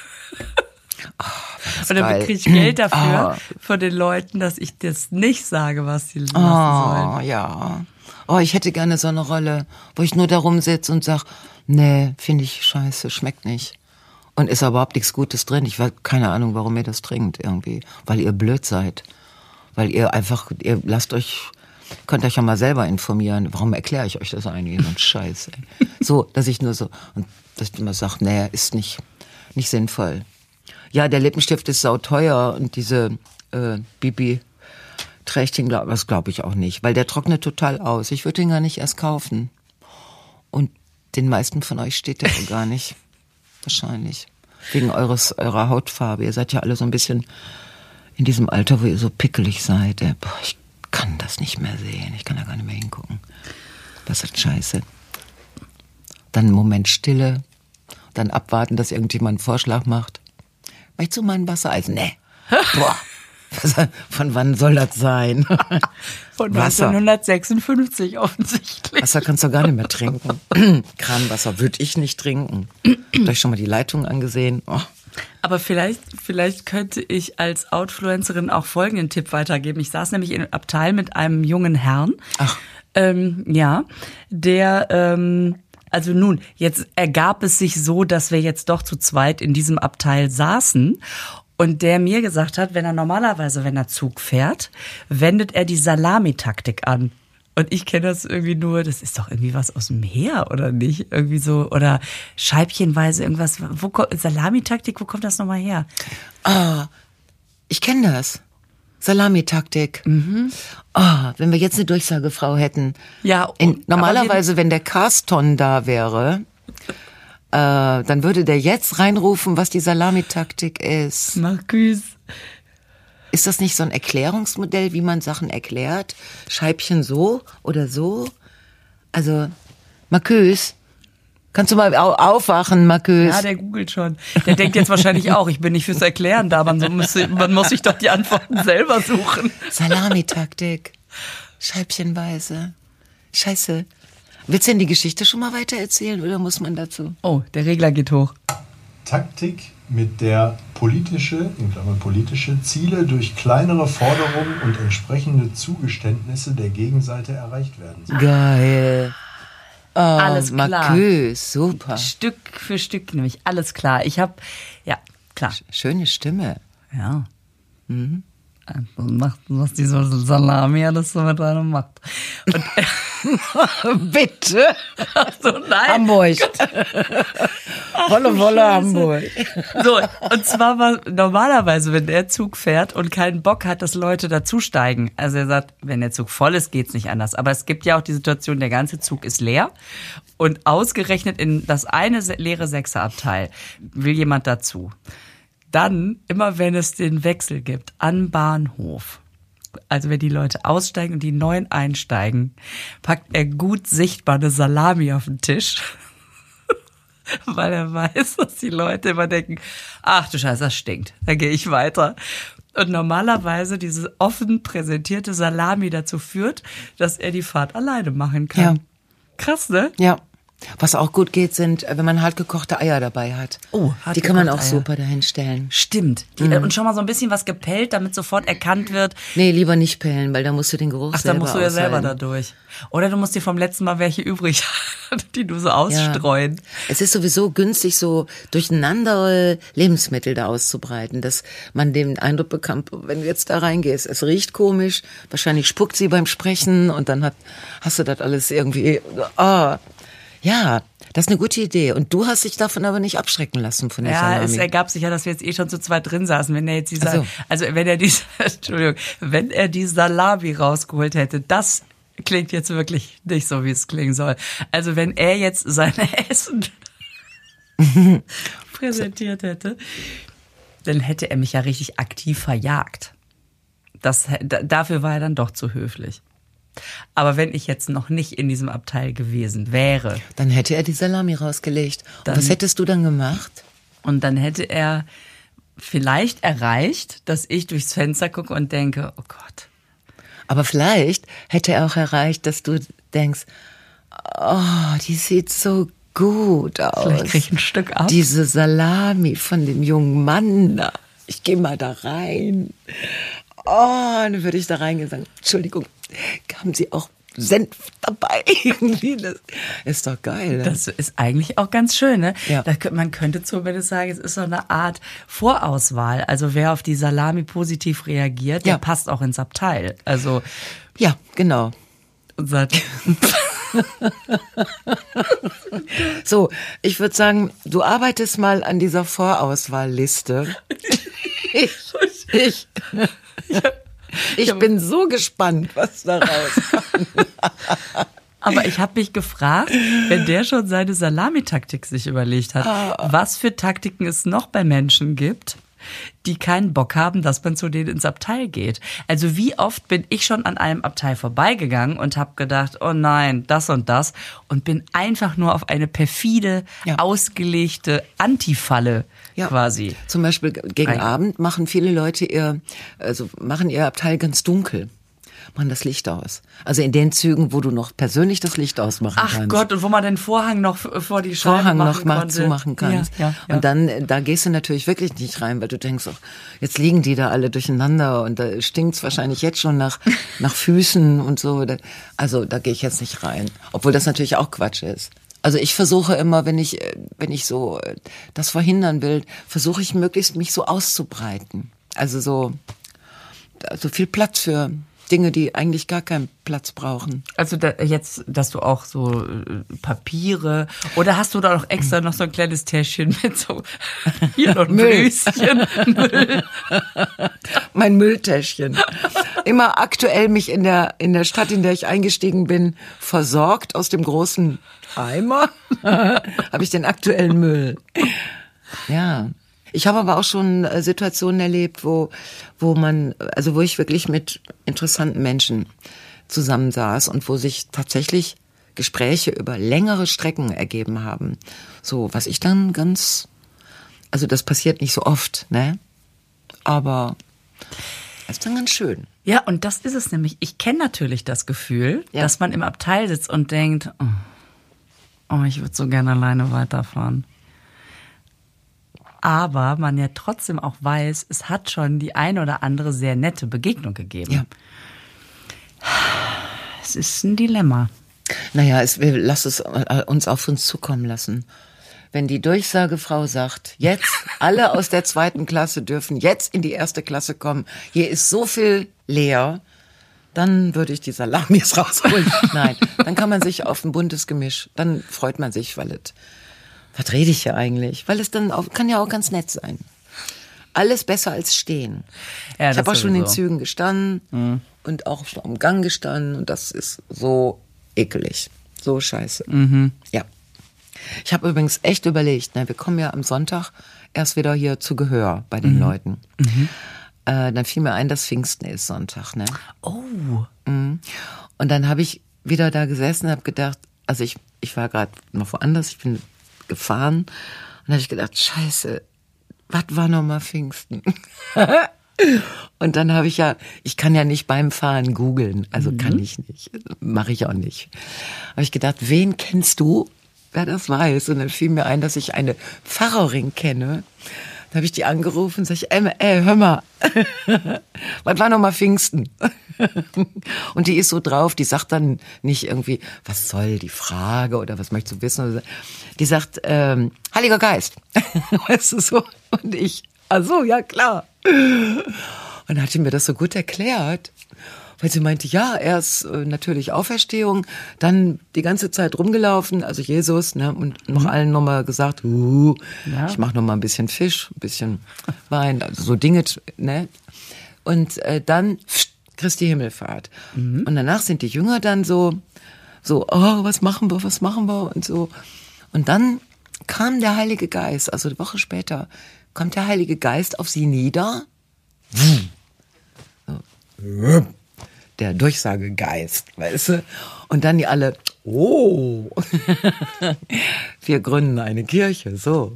Und dann kriege ich Geld [clears throat] dafür Ah. von den Leuten, dass ich das nicht sage, was sie lassen sollen. Oh, ja. Oh, ich hätte gerne so eine Rolle, wo ich nur da rumsitze und sag, nee, finde ich scheiße, schmeckt nicht. Und ist überhaupt nichts Gutes drin. Ich weiß keine Ahnung, warum ihr das trinkt irgendwie. Weil ihr blöd seid. Weil ihr einfach, ihr lasst euch, könnt euch ja mal selber informieren. Warum erkläre ich euch das eigentlich? So ein [laughs] Scheiß, ey. So, dass ich nur so, und dass immer sage, nee, ist nicht, nicht sinnvoll. Ja, der Lippenstift ist sauteuer und diese äh, Bibi trägt ihn, glaub, das glaube ich auch nicht, weil der trocknet total aus. Ich würde ihn gar nicht erst kaufen. Und den meisten von euch steht der [laughs] gar nicht. Wahrscheinlich. Wegen eures, eurer Hautfarbe. Ihr seid ja alle so ein bisschen in diesem Alter, wo ihr so pickelig seid. Äh, boah, ich kann das nicht mehr sehen. Ich kann da gar nicht mehr hingucken. Das ist scheiße. Dann einen Moment Stille. Dann abwarten, dass irgendjemand einen Vorschlag macht. Möchtest du mal ein Wassereis? Nee. [laughs] Boah. Von wann soll das sein? [laughs] Von 1956 offensichtlich. Wasser kannst du gar nicht mehr trinken. [clears throat] Kranwasser würde ich nicht trinken. Habt euch schon mal die Leitung angesehen? Oh. Aber vielleicht, vielleicht könnte ich als Outfluencerin auch folgenden Tipp weitergeben. Ich saß nämlich im Abteil mit einem jungen Herrn. Ach. Ähm, ja, der, ähm, also nun, jetzt ergab es sich so, dass wir jetzt doch zu zweit in diesem Abteil saßen und der mir gesagt hat, wenn er normalerweise, wenn er Zug fährt, wendet er die Salamitaktik an. Und ich kenne das irgendwie nur, das ist doch irgendwie was aus dem Heer, oder nicht? Irgendwie so, oder scheibchenweise irgendwas. Wo Salamitaktik, wo kommt das nochmal her? Ah, ich kenne das. Salamitaktik. Mhm. Ah, wenn wir jetzt eine Durchsagefrau hätten. Ja, In, normalerweise, wenn der Carston da wäre, äh, dann würde der jetzt reinrufen, was die Salamitaktik ist. Marcus. Ist das nicht so ein Erklärungsmodell, wie man Sachen erklärt? Scheibchen so oder so? Also, Marcus, kannst du mal au aufwachen, Marcus? Ja, der googelt schon. Der denkt jetzt wahrscheinlich auch, ich bin nicht fürs Erklären da, man, so muss, man muss sich doch die Antworten selber suchen. Salamitaktik. Scheibchenweise. Scheiße. Willst du denn die Geschichte schon mal weiter erzählen oder muss man dazu? Oh, der Regler geht hoch. Taktik, mit der politische, in Klammern politische Ziele durch kleinere Forderungen und entsprechende Zugeständnisse der Gegenseite erreicht werden sollen. Geil. Oh, Alles klar. Marcus, super. Stück für Stück nämlich, alles klar. Ich habe, ja, klar. Schöne Stimme. Ja. Mhm. Macht, was diese Salami alles so mit einem macht. Und, [laughs] Bitte. so, nein. Hamburg. Wolle, Wolle, Hamburg. So, und zwar war normalerweise, wenn der Zug fährt und keinen Bock hat, dass Leute dazusteigen. Also er sagt, wenn der Zug voll ist, geht's nicht anders. Aber es gibt ja auch die Situation, der ganze Zug ist leer und ausgerechnet in das eine leere Sechserabteil will jemand dazu. Dann, immer wenn es den Wechsel gibt, an Bahnhof, also wenn die Leute aussteigen und die neuen einsteigen, packt er gut sichtbar eine Salami auf den Tisch. [laughs] Weil er weiß, dass die Leute immer denken, ach du Scheiße, das stinkt. Dann gehe ich weiter. Und normalerweise diese offen präsentierte Salami dazu führt, dass er die Fahrt alleine machen kann. Ja. Krass, ne? Ja. Was auch gut geht, sind, äh, wenn man hart gekochte Eier dabei hat. Oh, hart Die kann man auch Eier. super dahin stellen. Stimmt. Die, Und schon mal so ein bisschen was gepellt, damit sofort erkannt wird, Nee, lieber nicht pellen, weil da musst du den Geruch ach, da selber musst du ja selber aushalten. durch. Oder du musst dir vom letzten Mal welche übrig haben, [laughs] die du so ausstreuen. Es ist sowieso günstig, so durcheinander Lebensmittel da auszubreiten, dass man den Eindruck bekommt, wenn du jetzt da reingehst, es riecht komisch, wahrscheinlich spuckt sie beim Sprechen und dann hat, hast du das alles irgendwie, ah, ja, das ist eine gute Idee. Und du hast dich davon aber nicht abschrecken lassen von der Ja, Salami. es ergab sich ja, dass wir jetzt eh schon zu zweit drin saßen. Wenn er jetzt die, so. also wenn er die, [laughs] Entschuldigung, wenn er die Salami rausgeholt hätte, das klingt jetzt wirklich nicht so, wie es klingen soll. Also wenn er jetzt sein [laughs] Essen [laughs] präsentiert hätte, dann hätte er mich ja richtig aktiv verjagt. Das, da- dafür war er dann doch zu höflich. Aber wenn ich jetzt noch nicht in diesem Abteil gewesen wäre, Dann hätte er die Salami rausgelegt. Dann- was hättest du dann gemacht? Und dann hätte er vielleicht erreicht, dass ich durchs Fenster gucke und denke, oh Gott. Aber vielleicht hätte er auch erreicht, dass du denkst, oh, die sieht so gut aus. Vielleicht krieg ich ein Stück ab. Diese Salami von dem jungen Mann da. Ich gehe mal da rein. Oh, dann würde ich da reingehen und sagen, Entschuldigung, haben Sie auch Senf dabei? [laughs] Das ist doch geil. Ne? Das ist eigentlich auch ganz schön, ne? Ja. Da, kö- man könnte zumindest sagen, es ist so eine Art Vorauswahl. Also wer auf die Salami positiv reagiert, der Ja. passt auch ins Abteil. Also ja, genau. [laughs] So, ich würde sagen, du arbeitest mal an dieser Vorauswahlliste. [laughs] Ich, ich, ich bin so gespannt, was da [laughs] rauskommt. Aber ich habe mich gefragt, wenn der schon seine Salamitaktik sich überlegt hat, Ah. was für Taktiken es noch bei Menschen gibt, die keinen Bock haben, dass man zu denen ins Abteil geht. Also wie oft bin ich schon an einem Abteil vorbeigegangen und habe gedacht, oh nein, das und das und bin einfach nur auf eine perfide, Ja. ausgelegte Antifalle quasi. Zum Beispiel gegen Abend machen viele Leute ihr, also machen ihr Abteil ganz dunkel. Machen das Licht aus. Also in den Zügen, wo du noch persönlich das Licht ausmachen Ach kannst. Gott, und wo man den Vorhang noch vor die Scheibe Vorhang machen noch mal konnte. zumachen kannst. Ja, ja. Und dann, äh, da gehst du natürlich wirklich nicht rein, weil du denkst, ach, jetzt liegen die da alle durcheinander und da stinkt's wahrscheinlich jetzt schon nach, [laughs] nach Füßen und so. Also da gehe ich jetzt nicht rein. Obwohl das natürlich auch Quatsch ist. Also ich versuche immer, wenn ich, äh, wenn ich so äh, das verhindern will, versuche ich möglichst mich so auszubreiten. Also so, so viel Platz für Dinge, die eigentlich gar keinen Platz brauchen. Also da, jetzt, dass du auch so äh, Papiere oder hast du da noch extra noch so ein kleines Täschchen mit so hier noch ein Müll. Blüschen, Müll. [laughs] mein Mülltäschchen. Immer aktuell mich in der, in der Stadt, in der ich eingestiegen bin, versorgt aus dem großen Eimer. [laughs] habe ich den aktuellen Müll. Ja. Ich habe aber auch schon äh, Situationen erlebt, wo, wo man, also wo ich wirklich mit interessanten Menschen zusammensaß und wo sich tatsächlich Gespräche über längere Strecken ergeben haben. So, was ich dann ganz, also das passiert nicht so oft, ne? Aber das ist dann ganz schön. Ja, und das ist es nämlich. Ich kenne natürlich das Gefühl, Ja. dass man im Abteil sitzt und denkt, oh, oh ich würde so gerne alleine weiterfahren. Aber man ja trotzdem auch weiß, es hat schon die eine oder andere sehr nette Begegnung gegeben. Ja. Es ist ein Dilemma. Naja, es, wir, lass es äh, uns auf uns zukommen lassen. Wenn die Durchsagefrau sagt, jetzt [laughs] alle aus der zweiten Klasse dürfen jetzt in die erste Klasse kommen, hier ist so viel leer, dann würde ich die Salamis rausholen. [laughs] Nein, dann kann man sich auf ein buntes Gemisch, dann freut man sich, weil es, was rede ich hier eigentlich? Weil es dann auch, kann ja auch ganz nett sein. Alles besser als stehen. Ja, ich habe auch schon in sowieso. Zügen gestanden und auch schon am Gang gestanden und das ist so ekelig. So scheiße. Ja. Ich habe übrigens echt überlegt, ne, wir kommen ja am Sonntag erst wieder hier zu Gehör bei den Leuten. Äh, dann fiel mir ein, dass Pfingsten ist Sonntag. Ne? Oh. Und dann habe ich wieder da gesessen und habe gedacht, also ich, ich war gerade noch woanders, ich bin gefahren und habe ich gedacht, scheiße, was war nochmal Pfingsten? [laughs] und dann habe ich ja, ich kann ja nicht beim Fahren googeln, also kann ich nicht, mache ich auch nicht. Habe ich gedacht, wen kennst du, wer das weiß? Und dann fiel mir ein, dass ich eine Pfarrerin kenne. Da habe ich die angerufen und sag ich, ey, ey hör mal, [laughs] was war nochmal Pfingsten? [laughs] Und die ist so drauf, die sagt dann nicht irgendwie, was soll die Frage oder was möchtest du wissen? Die sagt, ähm, Heiliger Geist. [laughs] Weißt du so? Und ich, ach so, ja klar. Und dann hat sie mir das so gut erklärt. Weil sie meinte, ja, erst äh, natürlich Auferstehung, dann die ganze Zeit rumgelaufen, also Jesus, ne, und noch allen nochmal gesagt, uh, Ja. ich mach noch mal ein bisschen Fisch, ein bisschen Wein, also so Dinge, ne. Und äh, dann pft, Christi Himmelfahrt. Und danach sind die Jünger dann so, so, oh, was machen wir, was machen wir und so. Und dann kam der Heilige Geist, also eine Woche später, kommt der Heilige Geist auf sie nieder. So. Der Durchsagegeist, weißt du? Und dann die alle, oh, [laughs] wir gründen eine Kirche, so.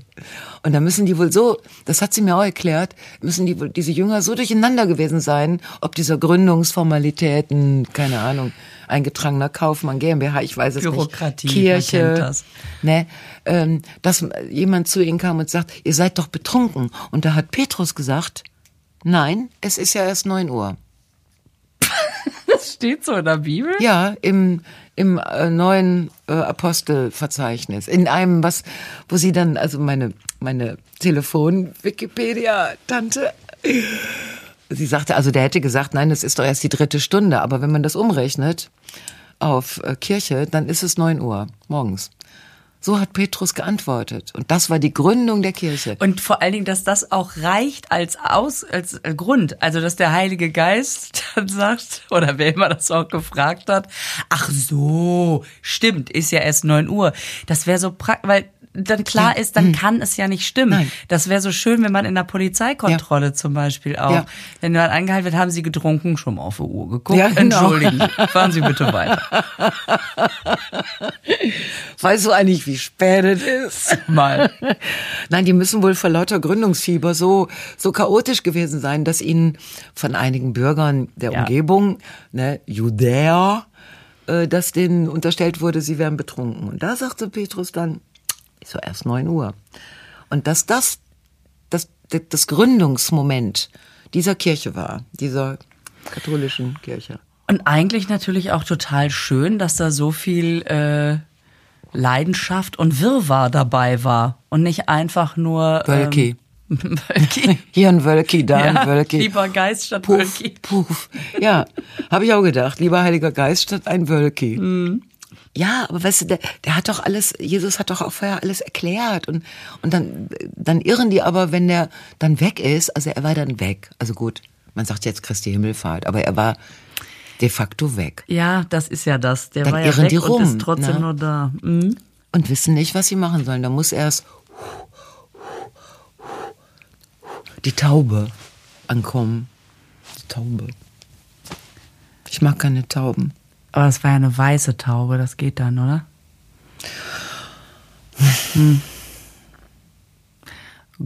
Und da müssen die wohl so, das hat sie mir auch erklärt, müssen die wohl, diese Jünger so durcheinander gewesen sein, ob dieser Gründungsformalitäten, keine Ahnung, eingetragener Kaufmann, GmbH, ich weiß es Bürokratie, nicht, Kirche, das. ne, ähm, dass jemand zu ihnen kam und sagt, ihr seid doch betrunken. Und da hat Petrus gesagt, nein, es ist ja erst neun Uhr. Das steht so in der Bibel? Ja, im, im äh, neuen äh, Apostelverzeichnis. In einem, was, wo sie dann, also meine, meine Telefon-Wikipedia-Tante, sie sagte, also der hätte gesagt, nein, es ist doch erst die dritte Stunde. Aber wenn man das umrechnet auf äh, Kirche, dann ist es neun Uhr morgens. So hat Petrus geantwortet. Und das war die Gründung der Kirche. Und vor allen Dingen, dass das auch reicht als Aus, als Grund. Also, dass der Heilige Geist [laughs] dann sagt, oder wer immer das auch gefragt hat, ach so, stimmt, ist ja erst neun Uhr. Das wäre so praktisch, weil dann klar ist, dann kann es ja nicht stimmen. Nein. Das wäre so schön, wenn man in der Polizeikontrolle zum Beispiel auch, Ja. wenn man angehalten wird, haben Sie getrunken, schon mal auf die Uhr geguckt. Ja, genau. Entschuldigen Sie, fahren Sie bitte weiter. [laughs] Weißt du eigentlich, wie spät es ist? Mal. [laughs] Nein, die müssen wohl vor lauter Gründungsfieber so, so chaotisch gewesen sein, dass ihnen von einigen Bürgern der Ja. Umgebung, ne, Judäer, äh, dass denen unterstellt wurde, sie wären betrunken. Und da sagte Petrus dann, ist so erst neun Uhr. Und dass das, das, das Gründungsmoment dieser Kirche war, dieser katholischen Kirche. Und eigentlich natürlich auch total schön, dass da so viel äh, Leidenschaft und Wirrwarr dabei war und nicht einfach nur Wölki. Ähm, [laughs] Wölki. Hier ein Wölki, da ein Ja, Wölki. lieber Geist statt Puff, Wölki. puff. Ja, habe ich auch gedacht. Lieber Heiliger Geist statt ein Wölki. Mhm. Ja, aber weißt du, der, der hat doch alles, Jesus hat doch auch vorher alles erklärt und, und dann, dann irren die aber, wenn der dann weg ist, also er war dann weg. Also gut, man sagt jetzt Christi Himmelfahrt, aber er war de facto weg. Ja, das ist ja das. Der Dann war ja weg die und rum, ist trotzdem ne? nur da. Mhm. Und wissen nicht, was sie machen sollen. Da muss erst die Taube ankommen. Die Taube. Ich mag keine Tauben. Aber es war ja eine weiße Taube, das geht dann, oder? Hm.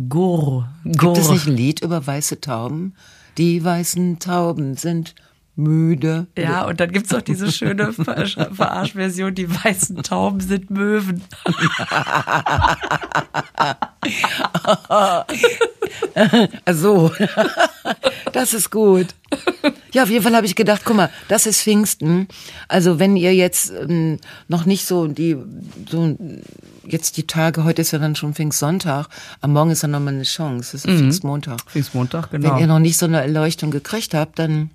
Gurr. Gibt es nicht ein Lied über weiße Tauben? Die weißen Tauben sind müde. Ja, und dann gibt's auch diese schöne [laughs] Ver Verarschversion, die weißen Tauben sind Möwen. [laughs] Also, das ist gut. Ja, auf jeden Fall habe ich gedacht, guck mal, das ist Pfingsten. Also wenn ihr jetzt ähm, noch nicht so die, so jetzt die Tage, heute ist ja dann schon Pfingstsonntag, am Morgen ist dann nochmal eine Chance, es ist Pfingstmontag. Pfingstmontag, Wenn ihr noch nicht so eine Erleuchtung gekriegt habt, dann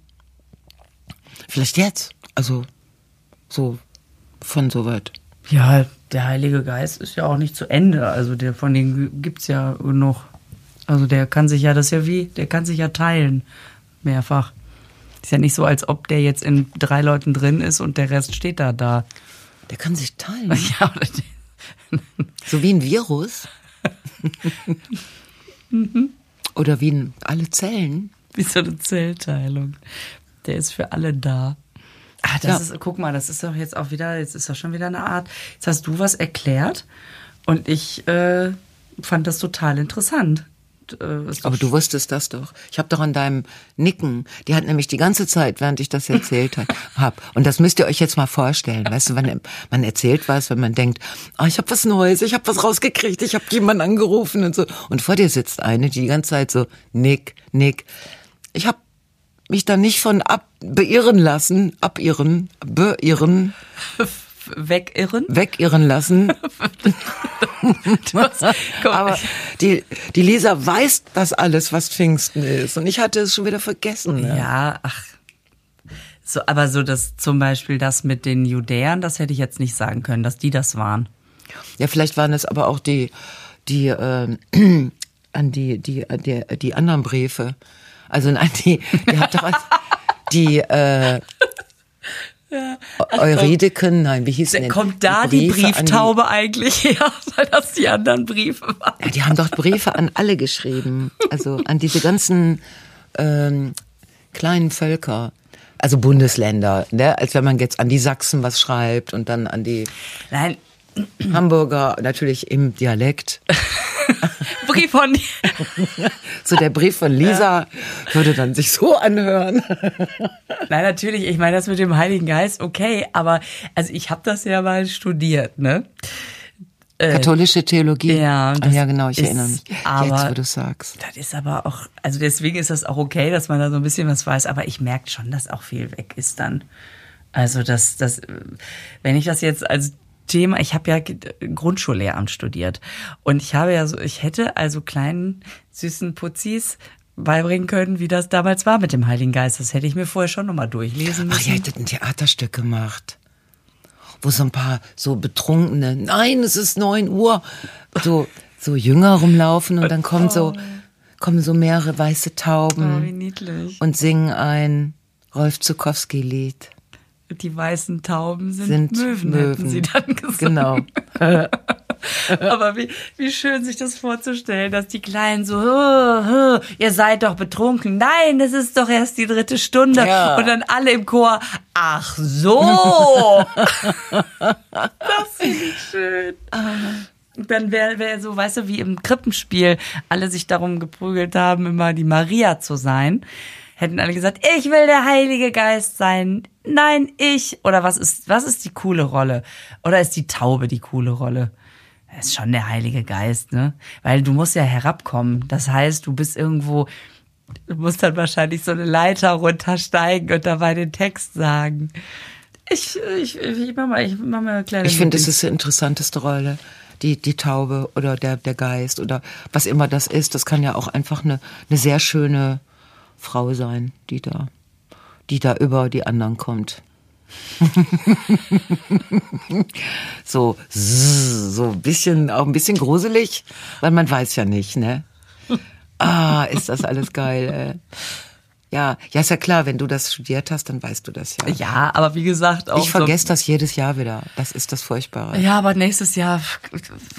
vielleicht jetzt. Also so von so weit. Ja, der Heilige Geist ist ja auch nicht zu Ende. Also der von denen gibt's ja genug. Also der kann sich ja, das ja wie, der kann sich ja teilen. Mehrfach. Ist ja nicht so, als ob der jetzt in drei Leuten drin ist und der Rest steht da da. Der kann sich teilen. [laughs] Ja, [laughs] So wie ein Virus. [laughs] Oder wie ein, alle Zellen. wie so eine Zellteilung. Der ist für alle da. Ah, das Ja. ist, guck mal, das ist doch jetzt auch wieder, jetzt ist doch schon wieder eine Art. Jetzt hast du was erklärt und ich äh, fand das total interessant. Äh, Aber du wusstest das doch. Ich habe doch an deinem Nicken, die hat nämlich die ganze Zeit, während ich das erzählt hab, [laughs] hab. Und das müsst ihr euch jetzt mal vorstellen. Weißt du, wenn man erzählt was, wenn man denkt, ah, ich habe was Neues, ich habe was rausgekriegt, ich habe jemanden angerufen und so. Und vor dir sitzt eine, die die ganze Zeit so, Nick, Nick. Ich habe mich da nicht von ab beirren lassen, abirren, beirren, [laughs] wegirren. wegirren lassen. [laughs] Guck, Aber die, die Lisa weiß das alles, was Pfingsten ist. Und ich hatte es schon wieder vergessen. Ne? Ja, ach. So, aber so das zum Beispiel das mit den Judäern, das hätte ich jetzt nicht sagen können, dass die das waren. Ja, vielleicht waren es aber auch die, die, äh, [clears throat] an die, die, die, die anderen Briefe. Also nein, die, die hat doch die, äh, Eurideken, nein, wie hieß denn? Kommt da die, Briefe an Brieftaube eigentlich [laughs] her, weil das die anderen Briefe waren? Ja, die haben doch Briefe an alle geschrieben. Also an diese ganzen ähm, kleinen Völker. Also Bundesländer, ne? als wenn man jetzt an die Sachsen was schreibt und dann an die Nein, [clears throat] Hamburger, natürlich im Dialekt. [laughs] Brief von [laughs] So der Brief von Lisa würde dann sich so anhören. [laughs] Nein, natürlich, ich meine das mit dem Heiligen Geist, okay, aber also ich habe das ja mal studiert, ne? Katholische Theologie. ja, das ja genau, ich ist erinnere mich. aber- jetzt, wo du sagst. Das ist aber auch, also deswegen ist das auch okay, dass man da so ein bisschen was weiß, aber ich merke schon, dass auch viel weg ist dann. Also das, das, wenn ich das jetzt als Thema, ich habe ja Grundschullehramt studiert und ich habe ja so, ich hätte also kleinen süßen Putzis beibringen können, wie das damals war mit dem Heiligen Geist. Das hätte ich mir vorher schon nochmal durchlesen Ach, müssen. ihr hättet ein Theaterstück gemacht. wo so ein paar so betrunkene, nein, es ist neun Uhr, so, so Jünger rumlaufen und dann kommt so, kommen so mehrere weiße Tauben Oh, und singen ein Rolf Zukowski-Lied. Die weißen Tauben sind, Sind Möwen, Möwen. hätten sie dann gesagt. Genau. [laughs] Aber wie, wie schön sich das vorzustellen, dass die Kleinen so, "Hö, hö, ihr seid doch betrunken. Nein, das ist doch erst die dritte Stunde. Ja. Und dann alle im Chor, ach so. [laughs] das finde ich schön. Dann wäre wär so, weißt du, wie im Krippenspiel alle sich darum geprügelt haben, immer die Maria zu sein. Hätten alle gesagt, ich will der Heilige Geist sein. Nein, ich. Oder was ist, was ist die coole Rolle? Oder ist die Taube die coole Rolle? Das ist schon der Heilige Geist, ne? Weil du musst ja herabkommen. Das heißt, du bist irgendwo, du musst dann wahrscheinlich so eine Leiter runtersteigen und dabei den Text sagen. Ich, ich, ich mach mal, ich mach mal eine kleine. Ich finde, es ist die interessanteste Rolle. Die, die Taube oder der, der Geist oder was immer das ist. Das kann ja auch einfach eine, eine sehr schöne Frau sein, die da, die da über die anderen kommt. [laughs] so, so ein bisschen, auch ein bisschen gruselig, weil man weiß ja nicht, ne? Ah, ist das alles geil, ey. Ja, ja, ist ja klar, wenn du das studiert hast, dann weißt du das ja. Ja, aber wie gesagt, auch Ich vergesse das jedes Jahr wieder. Das ist das Furchtbare. So, ja, aber nächstes Jahr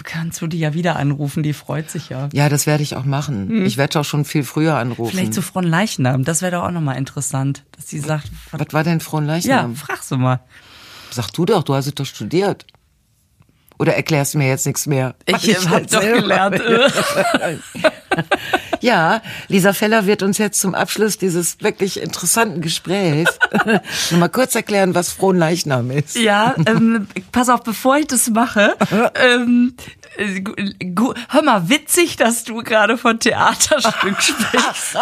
kannst du die ja wieder anrufen, die freut sich ja. Ja, das werde ich auch machen. Ich werde auch schon viel früher anrufen. Hm. Vielleicht zu Fronleichnam, das wäre doch auch nochmal interessant, dass sie sagt, Was war denn ja, Fronleichnam? frag sie mal. Sag du doch, du hast es doch studiert. Oder erklärst du mir jetzt nichts mehr? Ich, ich habe weiß doch gelernt. [laughs] Ja, Lisa Feller wird uns jetzt zum Abschluss dieses wirklich interessanten Gesprächs [laughs] noch mal kurz erklären, was Fronleichnam ist. Ja, ähm, pass auf, bevor ich das mache, [laughs] ähm, äh, hör mal, witzig, dass du gerade von Theaterstück [laughs] sprichst.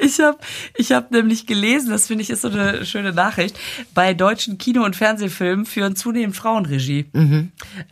ich habe ich hab nämlich gelesen, das finde ich ist so eine schöne Nachricht, bei deutschen Kino- und Fernsehfilmen führen zunehmend Frauenregie.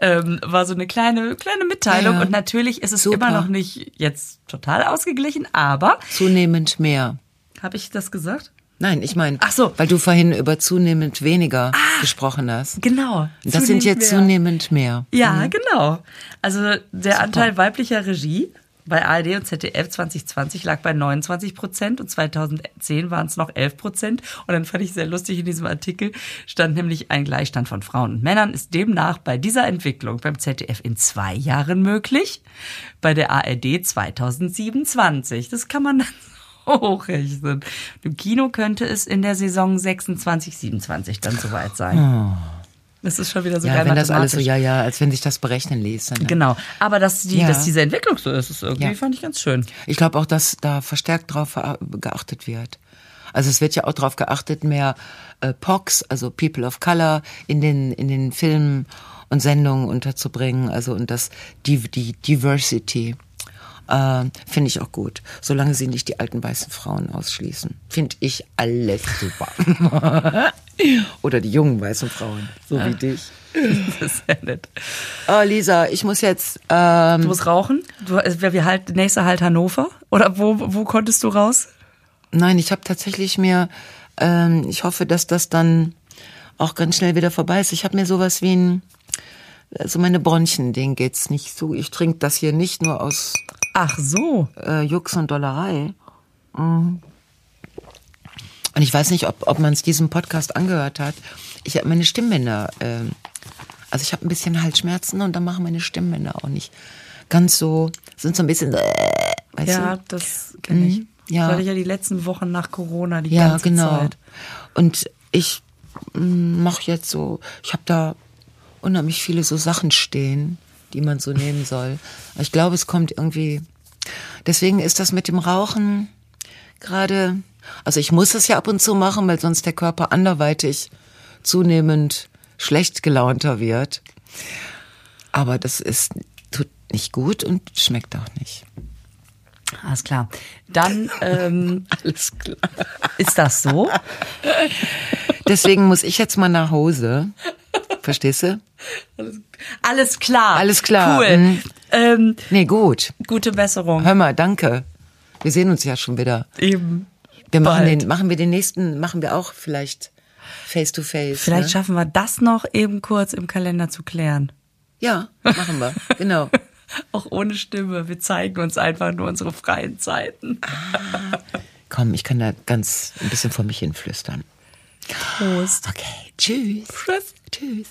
Ähm, war so eine kleine, kleine Mitteilung Ja, ja. und natürlich ist es Super. immer noch nicht jetzt total ausgeglichen, aber, Zunehmend mehr. habe ich das gesagt? Nein, ich meine, Ach so. Ah. weil du vorhin über zunehmend weniger gesprochen hast. Genau. Das sind jetzt mehr. zunehmend mehr. Ja, genau. Also der Anteil weiblicher Regie bei ARD und ZDF 2020 lag bei 29 Prozent und 2010 waren es noch 11 Prozent. Und dann fand ich sehr lustig, in diesem Artikel stand nämlich ein Gleichstand von Frauen und Männern ist demnach bei dieser Entwicklung beim ZDF in zwei Jahren möglich, bei der ARD 2027. Das kann man dann [laughs] hochrechnen. Im Kino könnte es in der Saison 26, 27 dann soweit sein. Das ist schon wieder so Ja, geil wenn das alles so, ja, ja, als wenn sich das berechnen ließ. Dann, Genau. Aber dass, die, Ja. dass diese Entwicklung so ist, ist irgendwie, Ja. fand ich ganz schön. Ich glaube auch, dass da verstärkt drauf geachtet wird. Also es wird ja auch darauf geachtet, mehr äh, POCs, also People of Color, in den, in den Filmen und Sendungen unterzubringen. Also und das die, die Diversity äh, finde ich auch gut. Solange sie nicht die alten weißen Frauen ausschließen. Finde ich alles super. [laughs] Oder die jungen weißen Frauen, so wie dich. [laughs] Das ist sehr nett. Oh, Lisa, ich muss jetzt ähm, Du musst rauchen? Du, wär- wir halt, nächster halt Hannover? Oder wo, wo konntest du raus? Nein, ich habe tatsächlich mir, ähm, ich hoffe, dass das dann auch ganz schnell wieder vorbei ist. Ich habe mir sowas wie ein, also meine Bronchien, denen geht's nicht so. Ich trinke das hier nicht nur aus Ach so. äh, Jux und Dollerei. Mhm. Und ich weiß nicht, ob, ob man es diesem Podcast angehört hat. Ich habe meine Stimmbänder, ähm, also ich habe ein bisschen Halsschmerzen und dann machen meine Stimmbänder auch nicht ganz so, sind so ein bisschen, äh, weißt Ja, du? das kenne ich. Mhm, ja. Das hatte ich ja die letzten Wochen nach Corona die Ja, ganze genau. Zeit. Und ich mache jetzt so, ich habe da unheimlich viele so Sachen stehen, die man so nehmen soll. Ich glaube, es kommt irgendwie. Deswegen ist das mit dem Rauchen gerade. Also ich muss es ja ab und zu machen, weil sonst der Körper anderweitig zunehmend schlecht gelaunter wird. Aber das ist tut nicht gut und schmeckt auch nicht. Alles klar. Dann ähm, [laughs] Alles klar. ist das so. Deswegen muss ich jetzt mal nach Hause. Verstehst du? Alles klar. Alles klar. Cool. Mhm. Ähm, Nee, gut. gute Besserung. Hör mal, danke. Wir sehen uns ja schon wieder. Eben. Wir machen Bald. den, machen wir den nächsten, machen wir auch vielleicht Face to face. Vielleicht ne? schaffen wir das noch eben kurz im Kalender zu klären. Ja, machen wir. [laughs] Genau. Auch ohne Stimme. Wir zeigen uns einfach nur unsere freien Zeiten. Komm, ich kann da ganz ein bisschen vor mich hin flüstern. Prost. [gasps] Okay, tschüss. Tschüss. Tschüss.